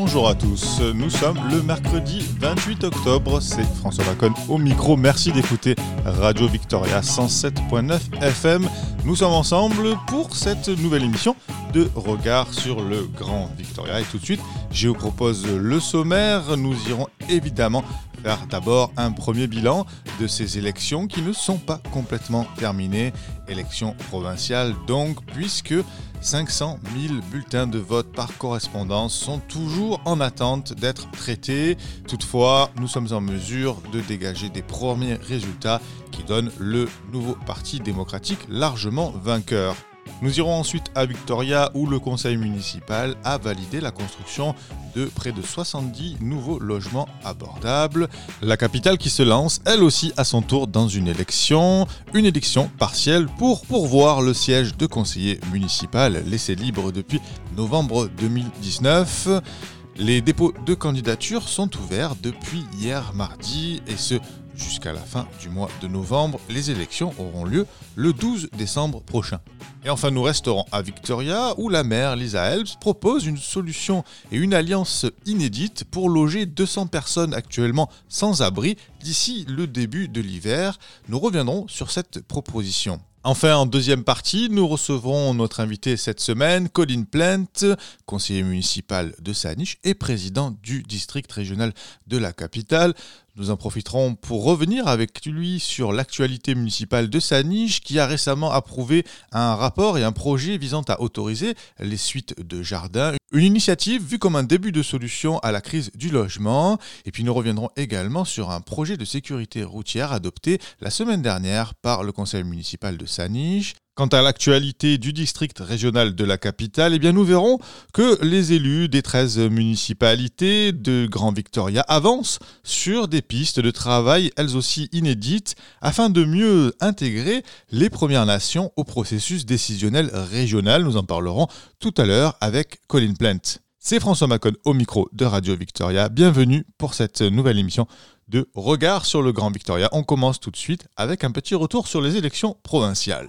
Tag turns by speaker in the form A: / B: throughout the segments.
A: Bonjour à tous, nous sommes le mercredi 28 octobre, c'est François Bacon au micro, merci d'écouter Radio Victoria 107.9 FM. Nous sommes ensemble pour cette nouvelle émission de Regard sur le Grand Victoria. Et tout de suite je vous propose le sommaire, nous irons évidemment faire d'abord un premier bilan de ces élections qui ne sont pas complètement terminées, élections provinciales donc puisque 500 000 bulletins de vote par correspondance sont toujours en attente d'être traités. Toutefois, nous sommes en mesure de dégager des premiers résultats qui donnent le nouveau Parti démocratique largement vainqueur. Nous irons ensuite à Victoria où le conseil municipal a validé la construction de près de 70 nouveaux logements abordables. La capitale qui se lance elle aussi à son tour dans une élection, une élection partielle pour pourvoir le siège de conseiller municipal laissé libre depuis novembre 2019. Les dépôts de candidature sont ouverts depuis hier mardi et ce jusqu'à la fin du mois de novembre. Les élections auront lieu le 12 décembre prochain. Et enfin, nous resterons à Victoria, où la maire Lisa Helps propose une solution et une alliance inédite pour loger 200 personnes actuellement sans abri d'ici le début de l'hiver. Nous reviendrons sur cette proposition. Enfin, en deuxième partie, nous recevrons notre invité cette semaine, Colin Plant, conseiller municipal de Saniche et président du district régional de la capitale. Nous en profiterons pour revenir avec lui sur l'actualité municipale de Saniche qui a récemment approuvé un rapport et un projet visant à autoriser les suites de jardins. Une initiative vue comme un début de solution à la crise du logement. Et puis nous reviendrons également sur un projet de sécurité routière adopté la semaine dernière par le conseil municipal de Saniche. Quant à l'actualité du district régional de la capitale, eh bien nous verrons que les élus des 13 municipalités de Grand Victoria avancent sur des pistes de travail elles aussi inédites afin de mieux intégrer les Premières Nations au processus décisionnel régional. Nous en parlerons tout à l'heure avec Colin Plant. C'est François Macon au micro de Radio Victoria. Bienvenue pour cette nouvelle émission de Regard sur le Grand Victoria. On commence tout de suite avec un petit retour sur les élections provinciales.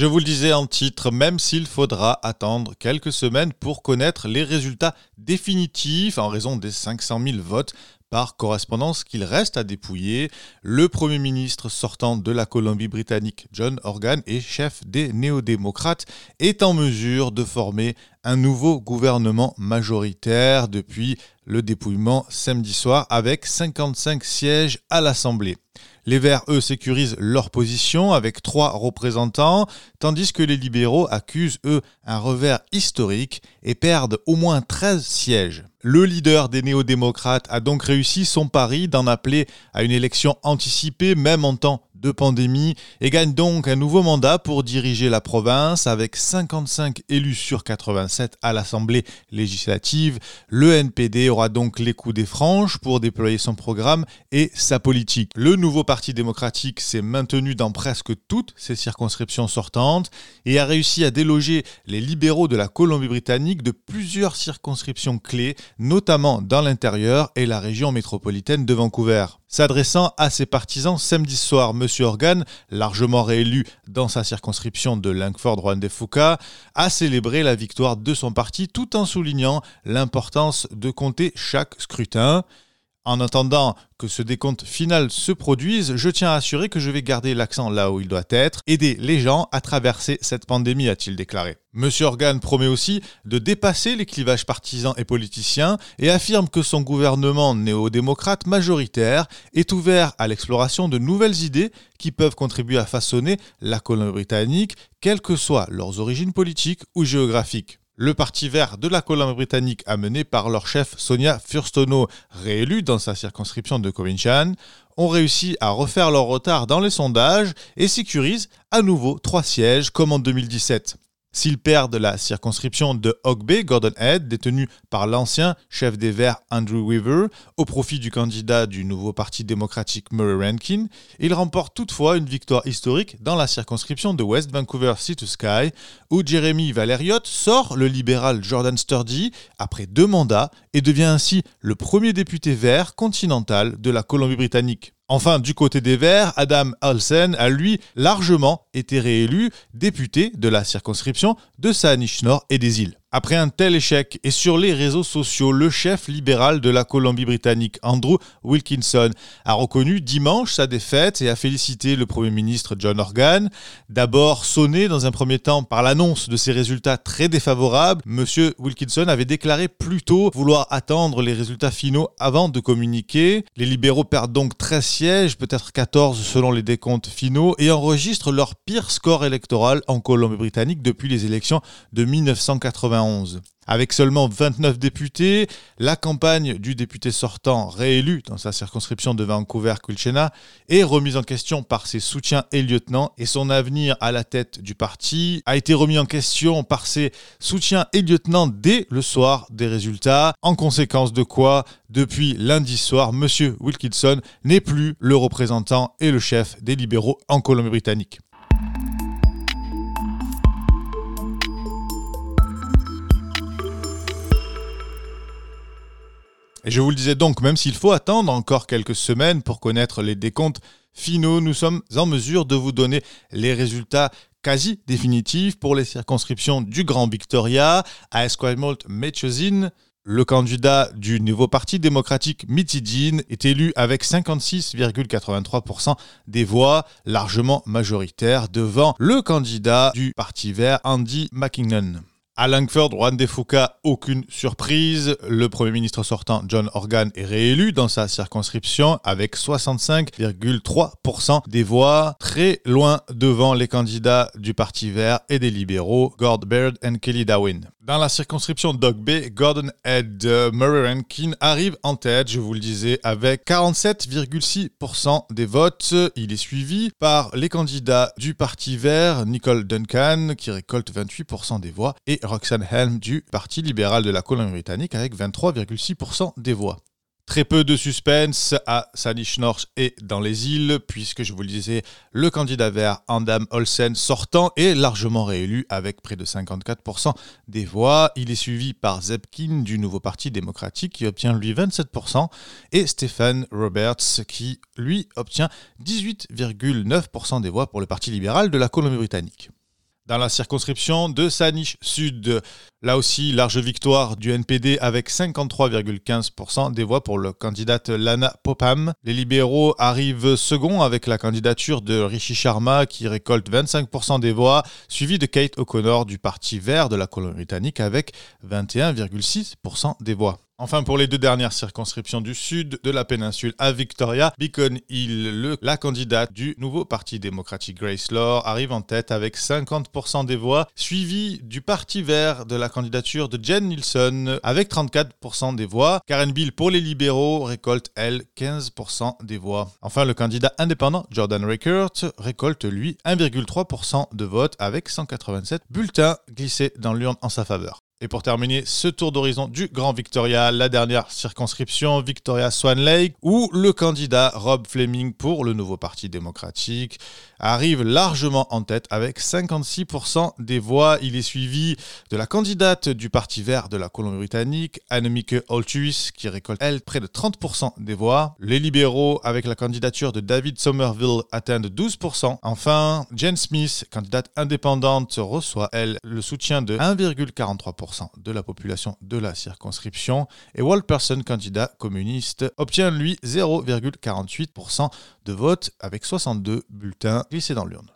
A: Je vous le disais en titre, même s'il faudra attendre quelques semaines pour connaître les résultats définitifs en raison des 500 000 votes par correspondance qu'il reste à dépouiller, le Premier ministre sortant de la Colombie-Britannique, John Organ, et chef des néo-démocrates, est en mesure de former un nouveau gouvernement majoritaire depuis le dépouillement samedi soir avec 55 sièges à l'Assemblée. Les Verts, eux, sécurisent leur position avec trois représentants, tandis que les libéraux accusent, eux, un revers historique et perdent au moins 13 sièges. Le leader des néo-démocrates a donc réussi son pari d'en appeler à une élection anticipée, même en temps de pandémie et gagne donc un nouveau mandat pour diriger la province avec 55 élus sur 87 à l'Assemblée législative. Le NPD aura donc les coups des franges pour déployer son programme et sa politique. Le nouveau Parti démocratique s'est maintenu dans presque toutes ses circonscriptions sortantes et a réussi à déloger les libéraux de la Colombie-Britannique de plusieurs circonscriptions clés, notamment dans l'intérieur et la région métropolitaine de Vancouver. S'adressant à ses partisans samedi soir, M. Organ, largement réélu dans sa circonscription de Langford-Rwanda-Foucault, a célébré la victoire de son parti tout en soulignant l'importance de compter chaque scrutin. En attendant que ce décompte final se produise, je tiens à assurer que je vais garder l'accent là où il doit être, aider les gens à traverser cette pandémie, a-t-il déclaré. Monsieur Organ promet aussi de dépasser les clivages partisans et politiciens et affirme que son gouvernement néo-démocrate majoritaire est ouvert à l'exploration de nouvelles idées qui peuvent contribuer à façonner la Colombie-Britannique, quelles que soient leurs origines politiques ou géographiques. Le Parti vert de la Colombie-Britannique, amené par leur chef Sonia Furstono, réélu dans sa circonscription de Covinchan, ont réussi à refaire leur retard dans les sondages et sécurisent à nouveau trois sièges comme en 2017. S'ils perdent la circonscription de Hog Bay, Gordon Head, détenue par l'ancien chef des Verts Andrew Weaver, au profit du candidat du nouveau Parti démocratique Murray Rankin, ils remportent toutefois une victoire historique dans la circonscription de West Vancouver Sea to Sky, où Jeremy Valeriot sort le libéral Jordan Sturdy après deux mandats et devient ainsi le premier député vert continental de la Colombie-Britannique. Enfin, du côté des Verts, Adam Olsen a lui largement été réélu député de la circonscription de Saanich Nord et des îles. Après un tel échec, et sur les réseaux sociaux, le chef libéral de la Colombie-Britannique, Andrew Wilkinson, a reconnu dimanche sa défaite et a félicité le Premier ministre John Organ. D'abord sonné dans un premier temps par l'annonce de ses résultats très défavorables, M. Wilkinson avait déclaré plus tôt vouloir attendre les résultats finaux avant de communiquer. Les libéraux perdent donc 13 sièges, peut-être 14 selon les décomptes finaux, et enregistrent leur pire score électoral en Colombie-Britannique depuis les élections de 1980. Avec seulement 29 députés, la campagne du député sortant réélu dans sa circonscription de Vancouver-Culchena est remise en question par ses soutiens et lieutenants et son avenir à la tête du parti a été remis en question par ses soutiens et lieutenants dès le soir des résultats, en conséquence de quoi, depuis lundi soir, M. Wilkinson n'est plus le représentant et le chef des libéraux en Colombie-Britannique. Et je vous le disais donc, même s'il faut attendre encore quelques semaines pour connaître les décomptes finaux, nous sommes en mesure de vous donner les résultats quasi définitifs pour les circonscriptions du Grand Victoria à Esquimalt Mechosin. Le candidat du nouveau parti démocratique Mitidine est élu avec 56,83% des voix, largement majoritaires, devant le candidat du Parti vert Andy McKinnon. À Langford, Juan de Fuca, aucune surprise. Le Premier ministre sortant, John Organ, est réélu dans sa circonscription avec 65,3% des voix, très loin devant les candidats du Parti vert et des libéraux, Gord Baird et Kelly Darwin. Dans la circonscription Dog Bay, Gordon Head Murray Rankin arrive en tête, je vous le disais, avec 47,6% des votes. Il est suivi par les candidats du Parti vert, Nicole Duncan, qui récolte 28% des voix, et Roxanne Helm du Parti libéral de la Colombie-Britannique avec 23,6% des voix. Très peu de suspense à North et dans les îles, puisque je vous le disais, le candidat vert Andam Olsen sortant est largement réélu avec près de 54% des voix. Il est suivi par Zepkin du nouveau Parti démocratique qui obtient lui 27% et Stephen Roberts qui lui obtient 18,9% des voix pour le Parti libéral de la Colombie-Britannique dans la circonscription de Saanich Sud. Là aussi, large victoire du NPD avec 53,15% des voix pour le candidate Lana Popham. Les libéraux arrivent second avec la candidature de Rishi Sharma qui récolte 25% des voix, suivi de Kate O'Connor du Parti vert de la Colombie-Britannique avec 21,6% des voix. Enfin, pour les deux dernières circonscriptions du sud de la péninsule à Victoria, Beacon Hill, la candidate du nouveau Parti démocratique Grace Law, arrive en tête avec 50% des voix, suivi du Parti vert de la candidature de Jen Nielsen avec 34% des voix. Karen Bill pour les libéraux récolte, elle, 15% des voix. Enfin, le candidat indépendant Jordan Rickert récolte, lui, 1,3% de votes avec 187 bulletins glissés dans l'urne en sa faveur. Et pour terminer ce tour d'horizon du Grand Victoria, la dernière circonscription, Victoria Swan Lake, où le candidat Rob Fleming pour le nouveau Parti démocratique arrive largement en tête avec 56% des voix. Il est suivi de la candidate du Parti vert de la Colombie-Britannique, Annemieke Oltuis, qui récolte, elle, près de 30% des voix. Les libéraux, avec la candidature de David Somerville, atteignent 12%. Enfin, Jen Smith, candidate indépendante, reçoit, elle, le soutien de 1,43% de la population de la circonscription et Walperson, candidat communiste, obtient lui 0,48% vote avec 62 bulletins glissés dans l'urne.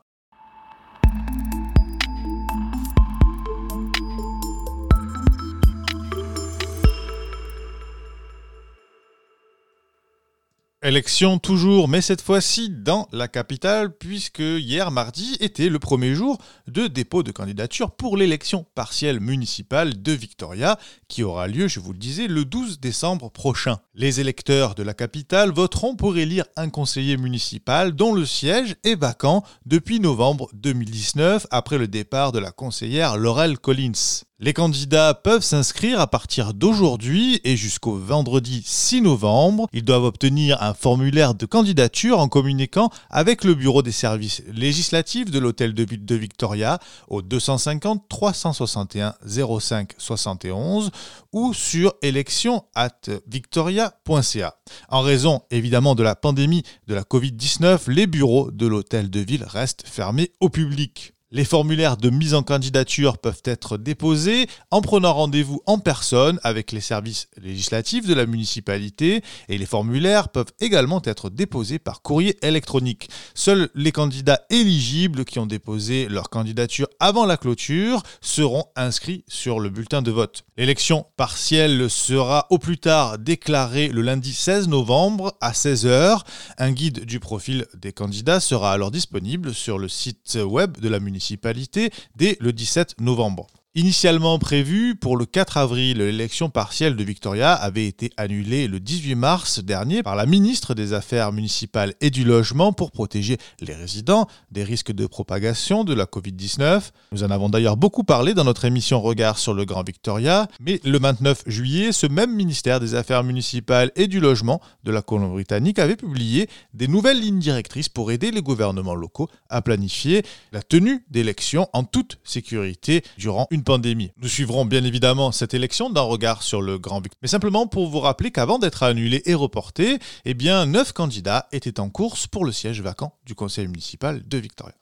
A: Élection toujours, mais cette fois-ci dans la capitale, puisque hier mardi était le premier jour de dépôt de candidature pour l'élection partielle municipale de Victoria, qui aura lieu, je vous le disais, le 12 décembre prochain. Les électeurs de la capitale voteront pour élire un conseiller municipal dont le siège est vacant depuis novembre 2019, après le départ de la conseillère Laurel Collins. Les candidats peuvent s'inscrire à partir d'aujourd'hui et jusqu'au vendredi 6 novembre. Ils doivent obtenir un formulaire de candidature en communiquant avec le bureau des services législatifs de l'hôtel de ville de Victoria au 250 361 05 71 ou sur élection victoria.ca. En raison évidemment de la pandémie de la Covid-19, les bureaux de l'hôtel de ville restent fermés au public. Les formulaires de mise en candidature peuvent être déposés en prenant rendez-vous en personne avec les services législatifs de la municipalité et les formulaires peuvent également être déposés par courrier électronique. Seuls les candidats éligibles qui ont déposé leur candidature avant la clôture seront inscrits sur le bulletin de vote. L'élection partielle sera au plus tard déclarée le lundi 16 novembre à 16h. Un guide du profil des candidats sera alors disponible sur le site web de la municipalité dès le 17 novembre. Initialement prévue pour le 4 avril, l'élection partielle de Victoria avait été annulée le 18 mars dernier par la ministre des Affaires municipales et du Logement pour protéger les résidents des risques de propagation de la Covid-19. Nous en avons d'ailleurs beaucoup parlé dans notre émission Regard sur le Grand Victoria, mais le 29 juillet, ce même ministère des Affaires municipales et du Logement de la Colombie-Britannique avait publié des nouvelles lignes directrices pour aider les gouvernements locaux à planifier la tenue d'élections en toute sécurité durant une pandémie. Nous suivrons bien évidemment cette élection d'un regard sur le Grand Victoria. Mais simplement pour vous rappeler qu'avant d'être annulé et reporté, eh bien, neuf candidats étaient en course pour le siège vacant du conseil municipal de Victoria.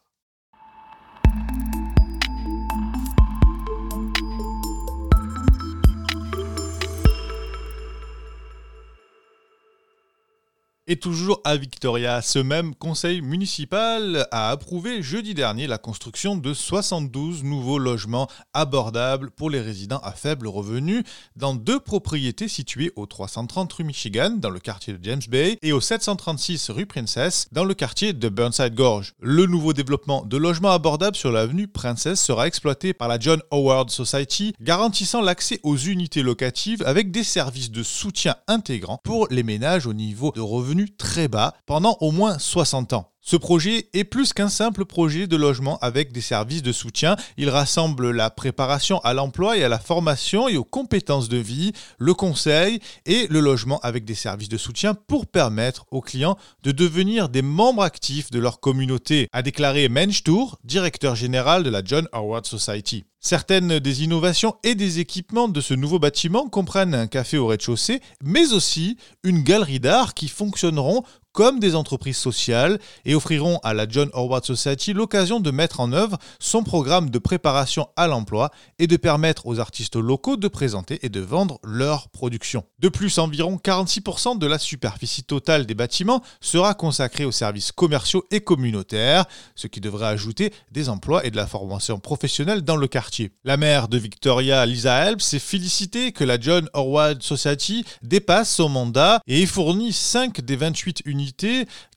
A: Et toujours à Victoria, ce même conseil municipal a approuvé jeudi dernier la construction de 72 nouveaux logements abordables pour les résidents à faible revenu dans deux propriétés situées au 330 rue Michigan dans le quartier de James Bay et au 736 rue Princess dans le quartier de Burnside Gorge. Le nouveau développement de logements abordables sur l'avenue Princess sera exploité par la John Howard Society, garantissant l'accès aux unités locatives avec des services de soutien intégrants pour les ménages au niveau de revenus très bas pendant au moins 60 ans. Ce projet est plus qu'un simple projet de logement avec des services de soutien. Il rassemble la préparation à l'emploi et à la formation et aux compétences de vie, le conseil et le logement avec des services de soutien pour permettre aux clients de devenir des membres actifs de leur communauté, a déclaré Mensch Tour, directeur général de la John Howard Society. Certaines des innovations et des équipements de ce nouveau bâtiment comprennent un café au rez-de-chaussée, mais aussi une galerie d'art qui fonctionneront comme des entreprises sociales et offriront à la John Howard Society l'occasion de mettre en œuvre son programme de préparation à l'emploi et de permettre aux artistes locaux de présenter et de vendre leurs productions. De plus, environ 46% de la superficie totale des bâtiments sera consacrée aux services commerciaux et communautaires, ce qui devrait ajouter des emplois et de la formation professionnelle dans le quartier. La maire de Victoria, Lisa Helps, s'est félicitée que la John Howard Society dépasse son mandat et fournit 5 des 28 unités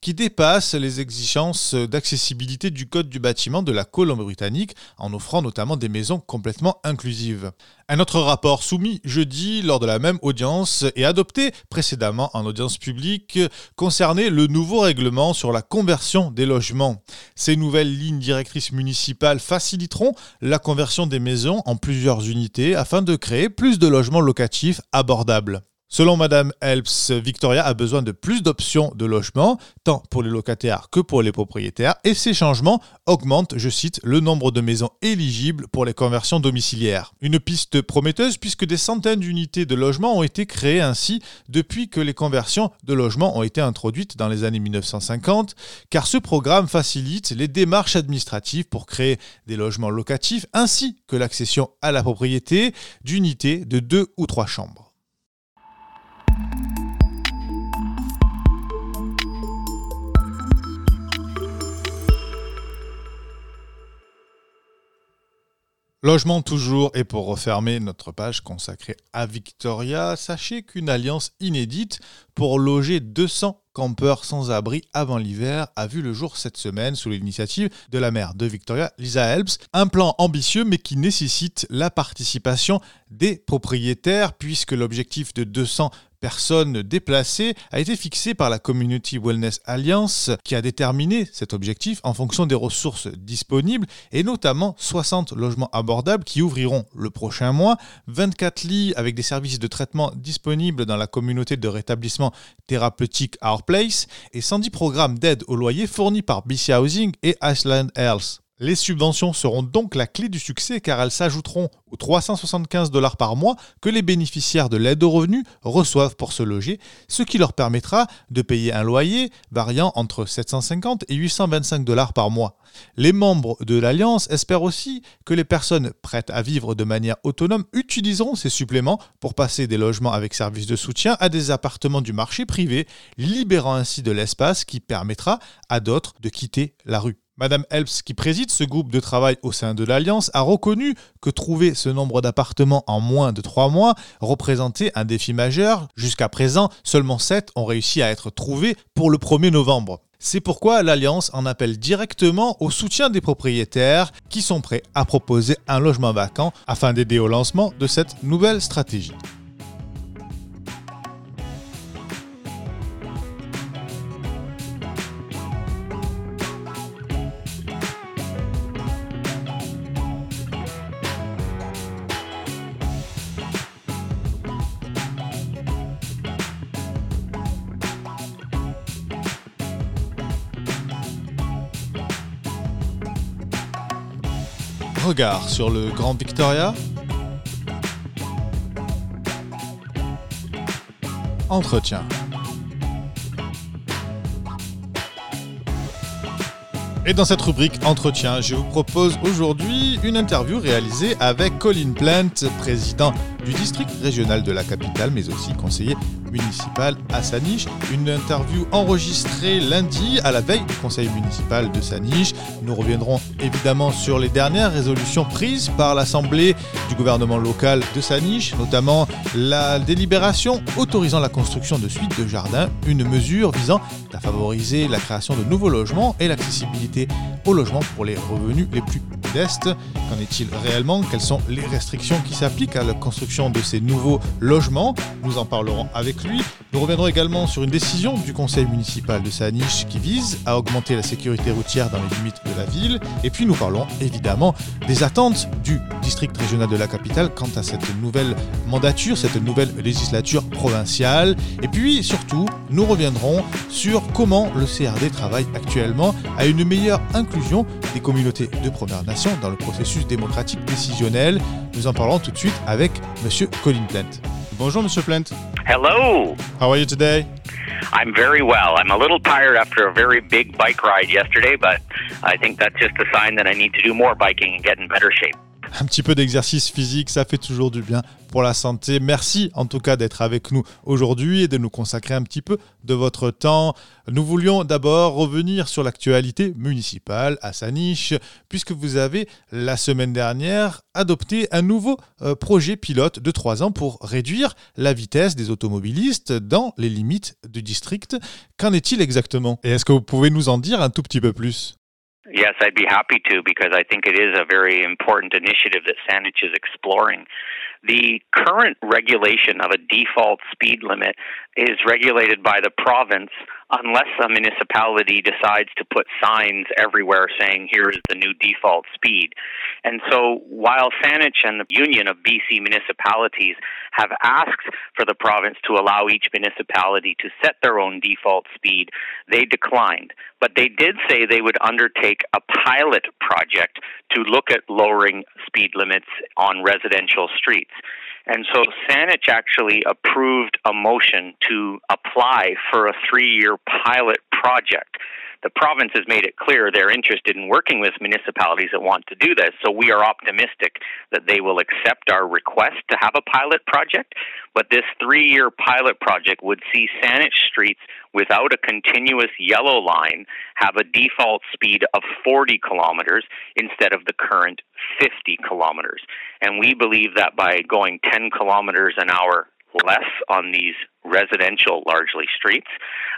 A: qui dépassent les exigences d'accessibilité du Code du bâtiment de la Colombie-Britannique en offrant notamment des maisons complètement inclusives. Un autre rapport soumis jeudi lors de la même audience et adopté précédemment en audience publique concernait le nouveau règlement sur la conversion des logements. Ces nouvelles lignes directrices municipales faciliteront la conversion des maisons en plusieurs unités afin de créer plus de logements locatifs abordables. Selon Madame Helps, Victoria a besoin de plus d'options de logement, tant pour les locataires que pour les propriétaires, et ces changements augmentent, je cite, le nombre de maisons éligibles pour les conversions domiciliaires. Une piste prometteuse puisque des centaines d'unités de logement ont été créées ainsi depuis que les conversions de logements ont été introduites dans les années 1950, car ce programme facilite les démarches administratives pour créer des logements locatifs ainsi que l'accession à la propriété d'unités de deux ou trois chambres. Logement toujours, et pour refermer notre page consacrée à Victoria, sachez qu'une alliance inédite pour loger 200 campeurs sans abri avant l'hiver a vu le jour cette semaine sous l'initiative de la maire de Victoria, Lisa Helps. Un plan ambitieux mais qui nécessite la participation des propriétaires puisque l'objectif de 200 personnes déplacées a été fixé par la Community Wellness Alliance qui a déterminé cet objectif en fonction des ressources disponibles et notamment 60 logements abordables qui ouvriront le prochain mois, 24 lits avec des services de traitement disponibles dans la communauté de rétablissement thérapeutique Our Place et 110 programmes d'aide au loyer fournis par BC Housing et Iceland Health. Les subventions seront donc la clé du succès car elles s'ajouteront aux 375 dollars par mois que les bénéficiaires de l'aide au revenu reçoivent pour se loger, ce qui leur permettra de payer un loyer variant entre 750 et 825 dollars par mois. Les membres de l'Alliance espèrent aussi que les personnes prêtes à vivre de manière autonome utiliseront ces suppléments pour passer des logements avec services de soutien à des appartements du marché privé, libérant ainsi de l'espace qui permettra à d'autres de quitter la rue. Madame Helps, qui préside ce groupe de travail au sein de l'Alliance, a reconnu que trouver ce nombre d'appartements en moins de trois mois représentait un défi majeur. Jusqu'à présent, seulement 7 ont réussi à être trouvés pour le 1er novembre. C'est pourquoi l'Alliance en appelle directement au soutien des propriétaires qui sont prêts à proposer un logement vacant afin d'aider au lancement de cette nouvelle stratégie. Sur le Grand Victoria Entretien. Et dans cette rubrique Entretien, je vous propose aujourd'hui une interview réalisée avec Colin Plant, président du district régional de la capitale, mais aussi conseiller municipal à Saniche. Une interview enregistrée lundi à la veille du conseil municipal de Saniche. Nous reviendrons évidemment sur les dernières résolutions prises par l'Assemblée du gouvernement local de Saniche, notamment la délibération autorisant la construction de suites de jardins, une mesure visant à favoriser la création de nouveaux logements et l'accessibilité aux logements pour les revenus les plus modestes. Qu'en est-il réellement? Quelles sont les restrictions qui s'appliquent à la construction de ces nouveaux logements? Nous en parlerons avec lui. Nous reviendrons également sur une décision du conseil municipal de Saniche qui vise à augmenter la sécurité routière dans les limites de la ville. Et puis nous parlons évidemment des attentes du district régional de la capitale quant à cette nouvelle mandature, cette nouvelle législature provinciale. Et puis surtout, nous reviendrons sur comment le CRD travaille actuellement à une meilleure inclusion des communautés de Première Nation dans le processus démocratique décisionnel. Nous en parlerons tout de suite avec Monsieur Colin Plant. Bonjour Monsieur Plant.
B: Hello.
A: How are you today?
B: I'm very well. I'm a little tired after a very big bike ride yesterday, but I think that's just a sign that I need to do more biking and get in better shape.
A: Un petit peu d'exercice physique, ça fait toujours du bien pour la santé. Merci en tout cas d'être avec nous aujourd'hui et de nous consacrer un petit peu de votre temps. Nous voulions d'abord revenir sur l'actualité municipale à Saniche, puisque vous avez la semaine dernière adopté un nouveau euh, projet pilote de trois ans pour réduire la vitesse des automobilistes dans les limites du district. Qu'en est-il exactement? Et est-ce que vous pouvez nous en dire un tout petit peu plus?
B: Yes, I'd be happy to because I think it is a very important initiative that Saanich is exploring. The current regulation of a default speed limit is regulated by the province unless a municipality decides to put signs everywhere saying here's the new default speed. And so while Saanich and the Union of BC municipalities have asked for the province to allow each municipality to set their own default speed, they declined. But they did say they would undertake a pilot project to look at lowering speed limits on residential streets. And so Saanich actually approved a motion to apply for a three year pilot project. The province has made it clear they're interested in working with municipalities that want to do this, so we are optimistic that they will accept our request to have a pilot project. But this three year pilot project would see Saanich streets without a continuous yellow line have a default speed of 40 kilometers instead of the current 50 kilometers. And we believe that by going 10 kilometers an hour less on these residential, largely streets,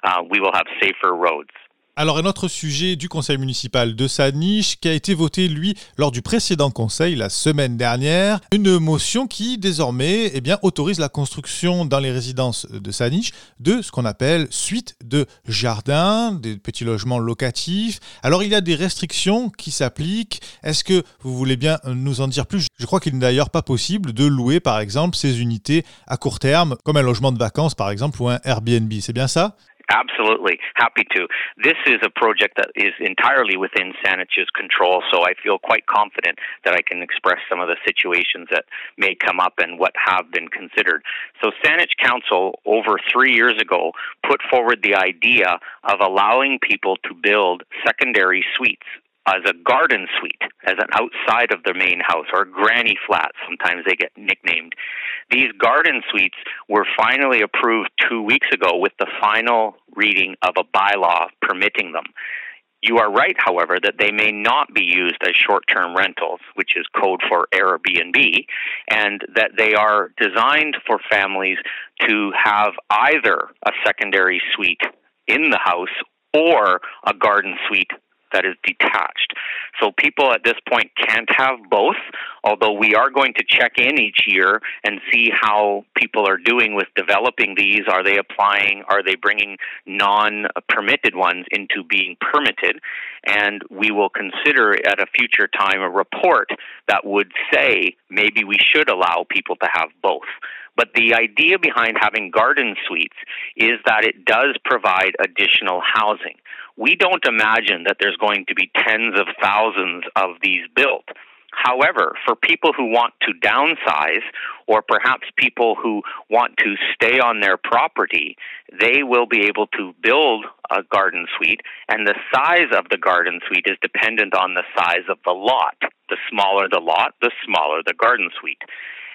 B: uh, we will have safer roads.
A: Alors, un autre sujet du conseil municipal de Saniche qui a été voté, lui, lors du précédent conseil la semaine dernière. Une motion qui, désormais, eh bien, autorise la construction dans les résidences de Saniche de ce qu'on appelle suite de jardins, des petits logements locatifs. Alors, il y a des restrictions qui s'appliquent. Est-ce que vous voulez bien nous en dire plus? Je crois qu'il n'est d'ailleurs pas possible de louer, par exemple, ces unités à court terme, comme un logement de vacances, par exemple, ou un Airbnb. C'est bien ça?
B: Absolutely. Happy to. This is a project that is entirely within Saanich's control, so I feel quite confident that I can express some of the situations that may come up and what have been considered. So Saanich Council, over three years ago, put forward the idea of allowing people to build secondary suites as a garden suite, as an outside of the main house, or granny flats, sometimes they get nicknamed. These garden suites were finally approved two weeks ago with the final reading of a bylaw permitting them. You are right, however, that they may not be used as short term rentals, which is code for Airbnb, and that they are designed for families to have either a secondary suite in the house or a garden suite that is detached. So people at this point can't have both, although we are going to check in each year and see how people are doing with developing these. Are they applying? Are they bringing non permitted ones into being permitted? And we will consider at a future time a report that would say maybe we should allow people to have both. But the idea behind having garden suites is that it does provide additional housing. We don't imagine that there's going to be tens of thousands of these built. However, for people who want to downsize, or perhaps people who want to stay on their property, they will be able to build a garden suite, and the size of the garden suite is dependent on the size of the lot. The smaller the lot, the smaller the garden suite.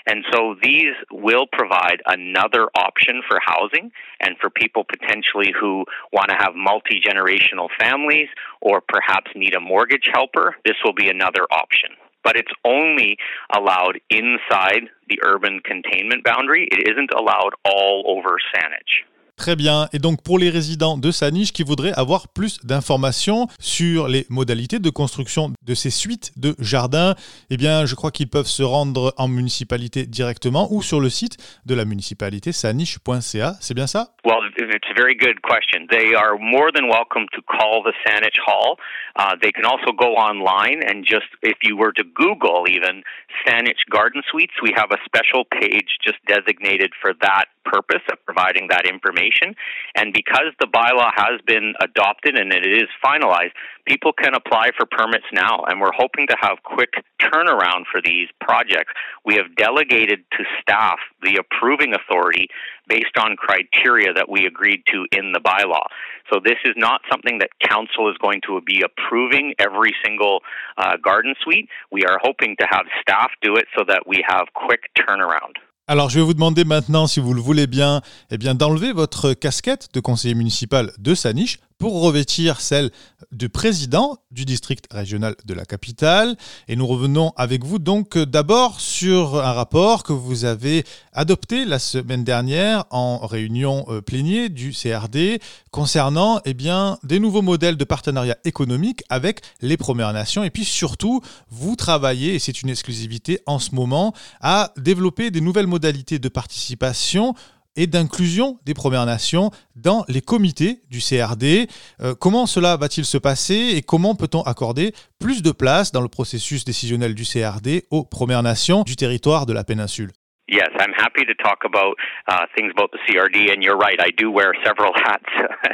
B: And so these will provide another option for housing and for people potentially who want to have multi generational families or perhaps need a mortgage helper. This will be another option. But it's only allowed inside the urban containment boundary. It isn't allowed all over Saanich.
A: Très bien. Et donc pour les résidents de Saniche qui voudraient avoir plus d'informations sur les modalités de construction de ces suites de jardins, eh bien je crois qu'ils peuvent se rendre en municipalité directement ou sur le site de la municipalité saniche.ca. C'est bien ça?
B: Well, it's a very good question. They are more than welcome to call the Saanich Hall. Uh, they can also go online and just, if you were to Google even Saanich Garden Suites, we have a special page just designated for that purpose of providing that information. And because the bylaw has been adopted and it is finalized, people can apply for permits now. And we're hoping to have quick turnaround for these projects. We have delegated to staff the approving authority based on criteria that we agreed to in the bylaw. So this is not something that council is going to be approving every single uh, garden suite. We are hoping to have staff do it so that we have quick turnaround.
A: Alors, je vais vous demander maintenant, si vous le voulez bien, eh bien d'enlever votre casquette de conseiller municipal de Saniche pour revêtir celle du président du district régional de la capitale. Et nous revenons avec vous donc d'abord sur un rapport que vous avez adopté la semaine dernière en réunion euh, plénière du CRD concernant eh bien, des nouveaux modèles de partenariat économique avec les Premières Nations. Et puis surtout, vous travaillez, et c'est une exclusivité en ce moment, à développer des nouvelles modalités de participation et d'inclusion des Premières Nations dans les comités du CRD. Euh, comment cela va-t-il se passer et comment peut-on accorder plus de place dans le processus décisionnel du CRD aux Premières Nations du territoire de la péninsule?
B: Yes, I'm happy to talk about uh, things about the CRD, and you're right, I do wear several hats.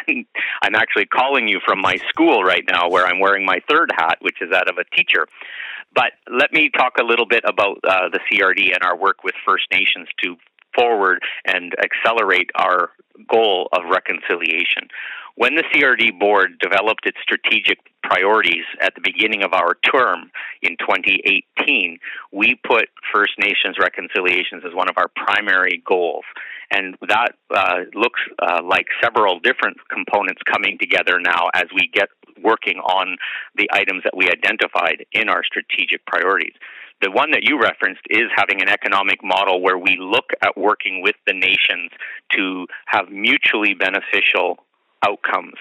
B: I'm actually calling you from my school right now, where I'm wearing my third hat, which is that of a teacher. But let me talk a little bit about uh, the CRD and our work with First Nations to forward and accelerate our goal of reconciliation. When the CRD board developed its strategic priorities at the beginning of our term in 2018, we put First Nations reconciliations as one of our primary goals. And that uh, looks uh, like several different components coming together now as we get working on the items that we identified in our strategic priorities. The one that you referenced is having an economic model where we look at working with the nations to have mutually beneficial outcomes.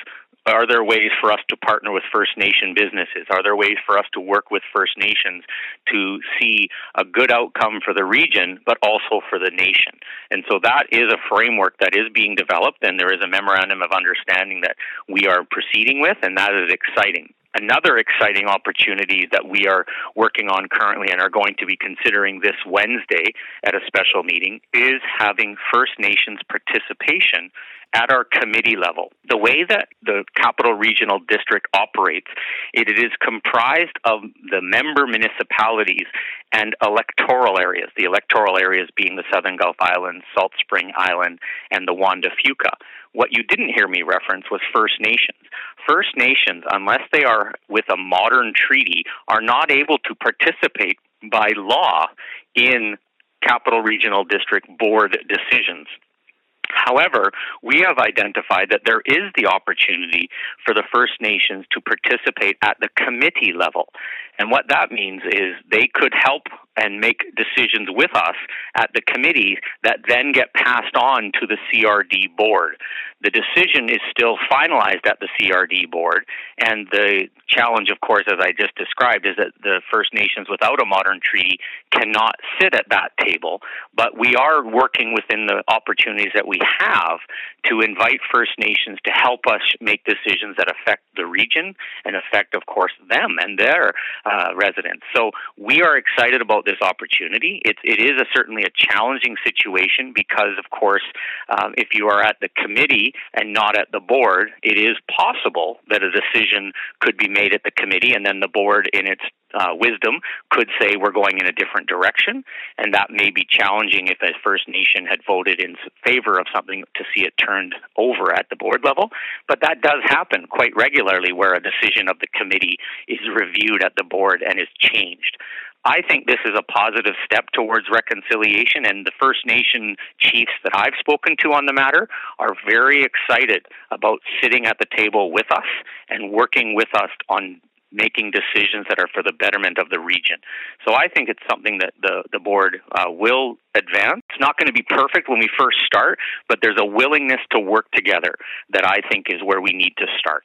B: Are there ways for us to partner with First Nation businesses? Are there ways for us to work with First Nations to see a good outcome for the region, but also for the nation? And so that is a framework that is being developed, and there is a memorandum of understanding that we are proceeding with, and that is exciting. Another exciting opportunity that we are working on currently and are going to be considering this Wednesday at a special meeting is having First Nations participation at our committee level. The way that the Capital Regional District operates, it is comprised of the member municipalities and electoral areas, the electoral areas being the Southern Gulf Islands, Salt Spring Island, and the Juan de Fuca. What you didn't hear me reference was First Nations. First Nations, unless they are with a modern treaty, are not able to participate by law in Capital Regional District Board decisions. However, we have identified that there is the opportunity for the First Nations to participate at the committee level. And what that means is they could help and make decisions with us at the committee that then get passed on to the CRD board. The decision is still finalized at the CRD board, and the challenge, of course, as I just described, is that the First Nations without a modern treaty cannot sit at that table. But we are working within the opportunities that we have to invite First Nations to help us make decisions that affect the region and affect, of course, them and their uh, residents. So we are excited about this opportunity. It, it is a, certainly a challenging situation because, of course, um, if you are at the committee and not at the board, it is possible that a decision could be made at the committee and then the board, in its uh, wisdom, could say we're going in a different direction. And that may be challenging if a First Nation had voted in favor of something to see it turned over at the board level. But that does happen quite regularly where a decision of the committee is reviewed at the board and is changed. I think this is a positive step towards reconciliation, and the First Nation chiefs that I've spoken to on the matter are very excited about sitting at the table with us and working with us on making decisions that are for the betterment of the region. So I think it's something that the, the board uh, will advance. It's not going to be perfect when we first start, but there's a willingness to work together that I think is where we need to start.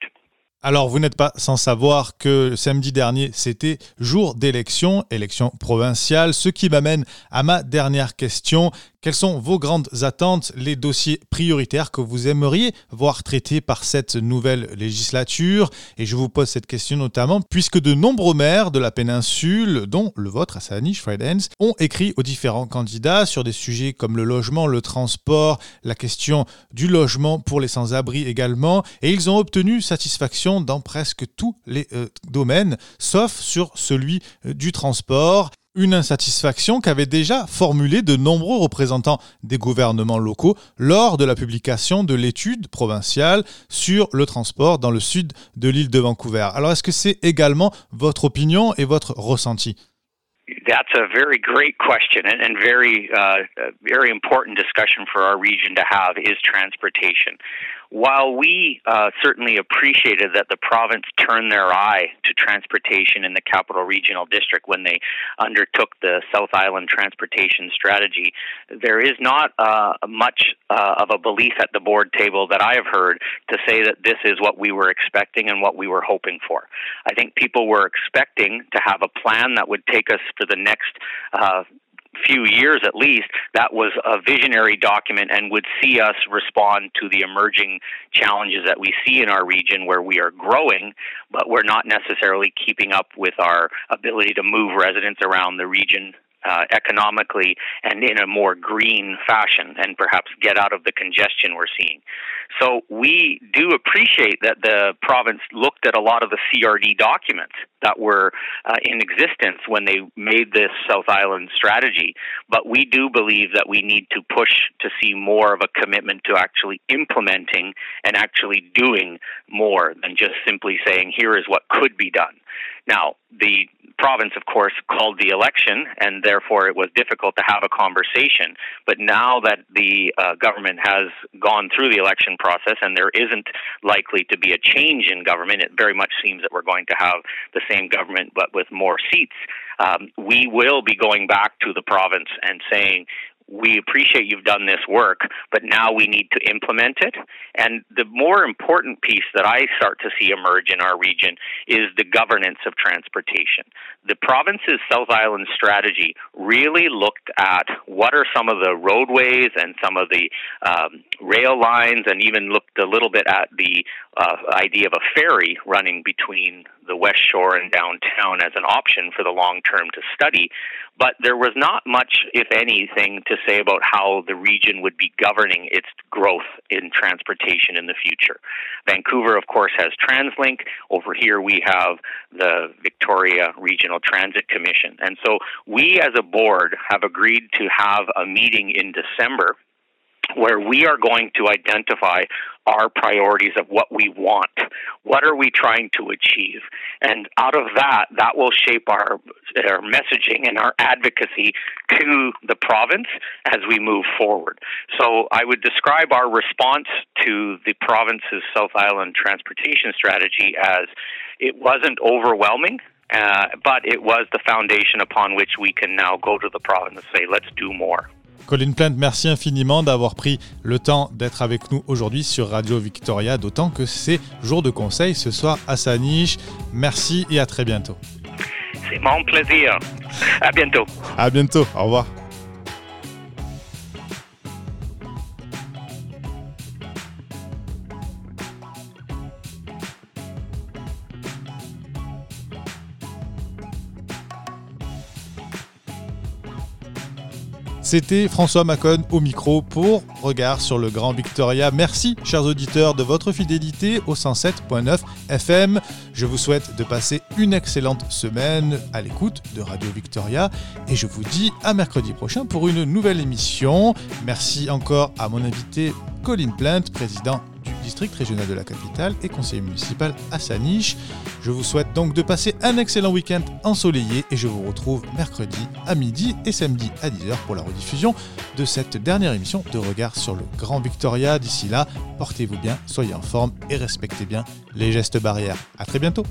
A: Alors, vous n'êtes pas sans savoir que samedi dernier, c'était jour d'élection, élection provinciale, ce qui m'amène à ma dernière question. Quelles sont vos grandes attentes, les dossiers prioritaires que vous aimeriez voir traités par cette nouvelle législature? Et je vous pose cette question notamment puisque de nombreux maires de la péninsule, dont le vôtre, Assani Friends, ont écrit aux différents candidats sur des sujets comme le logement, le transport, la question du logement pour les sans-abri également, et ils ont obtenu satisfaction dans presque tous les euh, domaines, sauf sur celui euh, du transport. Une insatisfaction qu'avaient déjà formulée de nombreux représentants des gouvernements locaux lors de la publication de l'étude provinciale sur le transport dans le sud de l'île de Vancouver. Alors est-ce que c'est également votre opinion et votre ressenti?
B: That's a very great question and, very, uh, very important discussion for our region to have is transportation. While we uh, certainly appreciated that the province turned their eye to transportation in the capital regional district when they undertook the South Island transportation strategy, there is not uh, much uh, of a belief at the board table that I have heard to say that this is what we were expecting and what we were hoping for. I think people were expecting to have a plan that would take us for the next uh, few years at least, that was a visionary document and would see us respond to the emerging challenges that we see in our region where we are growing, but we're not necessarily keeping up with our ability to move residents around the region uh, economically and in a more green fashion and perhaps get out of the congestion we're seeing. So we do appreciate that the province looked at a lot of the CRD documents that were uh, in existence when they made this South Island strategy, but we do believe that we need to push to see more of a commitment to actually implementing and actually doing more than just simply saying, here is what could be done. Now, the province, of course, called the election, and therefore it was difficult to have a conversation. But now that the uh, government has gone through the election process and there isn't likely to be a change in government, it very much seems that we're going to have the same government but with more seats. Um, we will be going back to the province and saying, we appreciate you've done this work, but now we need to implement it. And the more important piece that I start to see emerge in our region is the governance of transportation. The province's South Island strategy really looked at what are some of the roadways and some of the um, rail lines, and even looked a little bit at the uh, idea of a ferry running between the West Shore and downtown as an option for the long term to study. But there was not much, if anything, to say about how the region would be governing its growth in transportation in the future. Vancouver, of course, has TransLink. Over here, we have the Victoria Regional Transit Commission. And so we as a board have agreed to have a meeting in December where we are going to identify our priorities of what we want. What are we trying to achieve? And out of that, that will shape our, our messaging and our advocacy to the province as we move forward. So I would describe our response to the province's South Island transportation strategy as it wasn't overwhelming. Uh, but it was the foundation upon which we can now go to the province and say, let's do more.
A: Colin Plant, merci infiniment d'avoir pris le temps d'être avec nous aujourd'hui sur Radio Victoria, d'autant que c'est jour de conseil ce soir à sa niche. Merci et à très bientôt.
B: C'est mon plaisir. À bientôt.
A: À bientôt. Au revoir. C'était François Macon au micro pour Regard sur le Grand Victoria. Merci, chers auditeurs, de votre fidélité au 107.9 FM. Je vous souhaite de passer une excellente semaine à l'écoute de Radio Victoria et je vous dis à mercredi prochain pour une nouvelle émission. Merci encore à mon invité Colin Plant, président district régional de la capitale et conseiller municipal à Saniche. Je vous souhaite donc de passer un excellent week-end ensoleillé et je vous retrouve mercredi à midi et samedi à 10h pour la rediffusion de cette dernière émission de Regard sur le Grand Victoria. D'ici là, portez-vous bien, soyez en forme et respectez bien les gestes barrières. A très bientôt